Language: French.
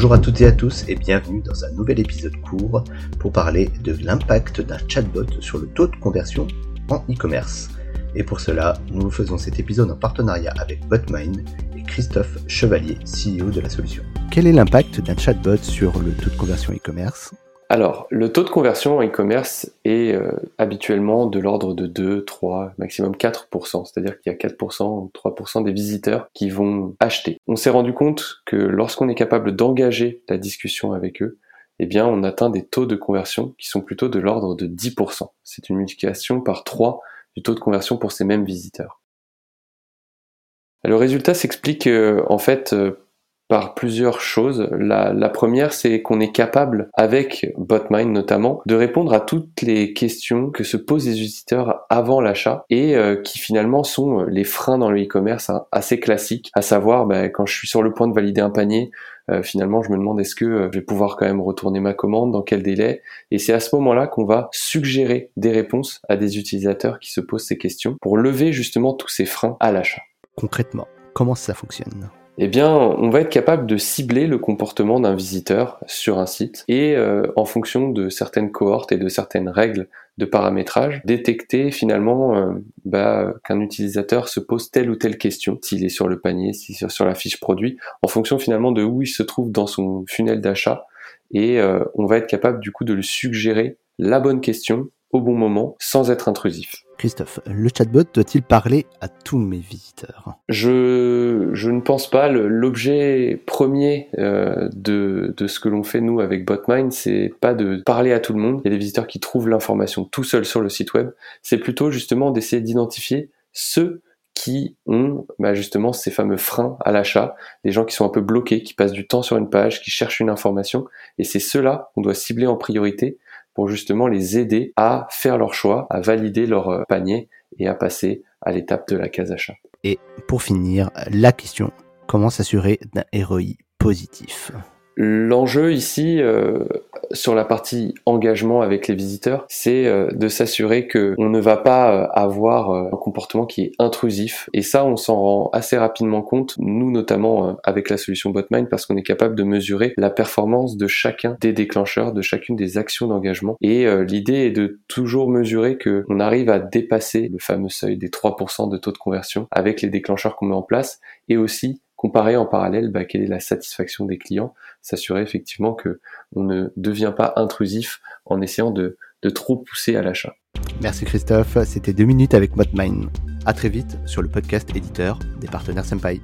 Bonjour à toutes et à tous et bienvenue dans un nouvel épisode court pour parler de l'impact d'un chatbot sur le taux de conversion en e-commerce. Et pour cela, nous faisons cet épisode en partenariat avec Botmind et Christophe Chevalier, CEO de la solution. Quel est l'impact d'un chatbot sur le taux de conversion e-commerce? Alors, le taux de conversion en e-commerce est euh, habituellement de l'ordre de 2, 3, maximum 4%, c'est-à-dire qu'il y a 4% ou 3% des visiteurs qui vont acheter. On s'est rendu compte que lorsqu'on est capable d'engager la discussion avec eux, eh bien, on atteint des taux de conversion qui sont plutôt de l'ordre de 10%. C'est une multiplication par 3 du taux de conversion pour ces mêmes visiteurs. Le résultat s'explique euh, en fait euh, par plusieurs choses. La, première, c'est qu'on est capable, avec Botmind notamment, de répondre à toutes les questions que se posent les visiteurs avant l'achat et euh, qui finalement sont les freins dans le e-commerce hein, assez classiques, à savoir ben, quand je suis sur le point de valider un panier, euh, finalement je me demande est-ce que euh, je vais pouvoir quand même retourner ma commande, dans quel délai, et c'est à ce moment-là qu'on va suggérer des réponses à des utilisateurs qui se posent ces questions pour lever justement tous ces freins à l'achat. Concrètement, comment ça fonctionne? Eh bien, on va être capable de cibler le comportement d'un visiteur sur un site et euh, en fonction de certaines cohortes et de certaines règles de paramétrage, détecter finalement euh, bah, qu'un utilisateur se pose telle ou telle question, s'il est sur le panier, s'il est sur la fiche produit, en fonction finalement de où il se trouve dans son funnel d'achat. Et euh, on va être capable du coup de lui suggérer la bonne question au bon moment sans être intrusif. Christophe, le chatbot doit-il parler à tous mes visiteurs? Je, ne pense pas. L'objet premier euh, de, ce que l'on fait nous avec Botmind, c'est pas de parler à tout le monde. Il y a des visiteurs qui trouvent l'information tout seuls sur le site web. C'est plutôt justement d'essayer d'identifier ceux qui ont bah justement ces fameux freins à l'achat, des gens qui sont un peu bloqués, qui passent du temps sur une page, qui cherchent une information, et c'est ceux-là qu'on doit cibler en priorité pour justement les aider à faire leur choix, à valider leur euh, panier et à passer à l'étape de la case achat. Et pour finir, la question, comment s'assurer d'un ROI positif? L'enjeu ici, euh, sur la partie engagement avec les visiteurs, c'est euh, de s'assurer que on ne va pas euh, avoir un comportement qui est intrusif. Et ça, on s'en rend assez rapidement compte, nous notamment avec la solution Botmind, parce qu'on est capable de mesurer la performance de chacun des déclencheurs, de chacune des actions d'engagement. Et l'idée est de toujours mesurer que on arrive à dépasser le fameux seuil des 3% de taux de conversion avec les déclencheurs qu'on met en place, et aussi comparer en parallèle bah, quelle est la satisfaction des clients, s'assurer effectivement que on ne devient pas intrusif en essayant de, trop pousser à l'achat. Merci Christophe, c'était deux minutes avec Modmine. À très vite sur le podcast éditeur des partenaires Senpai.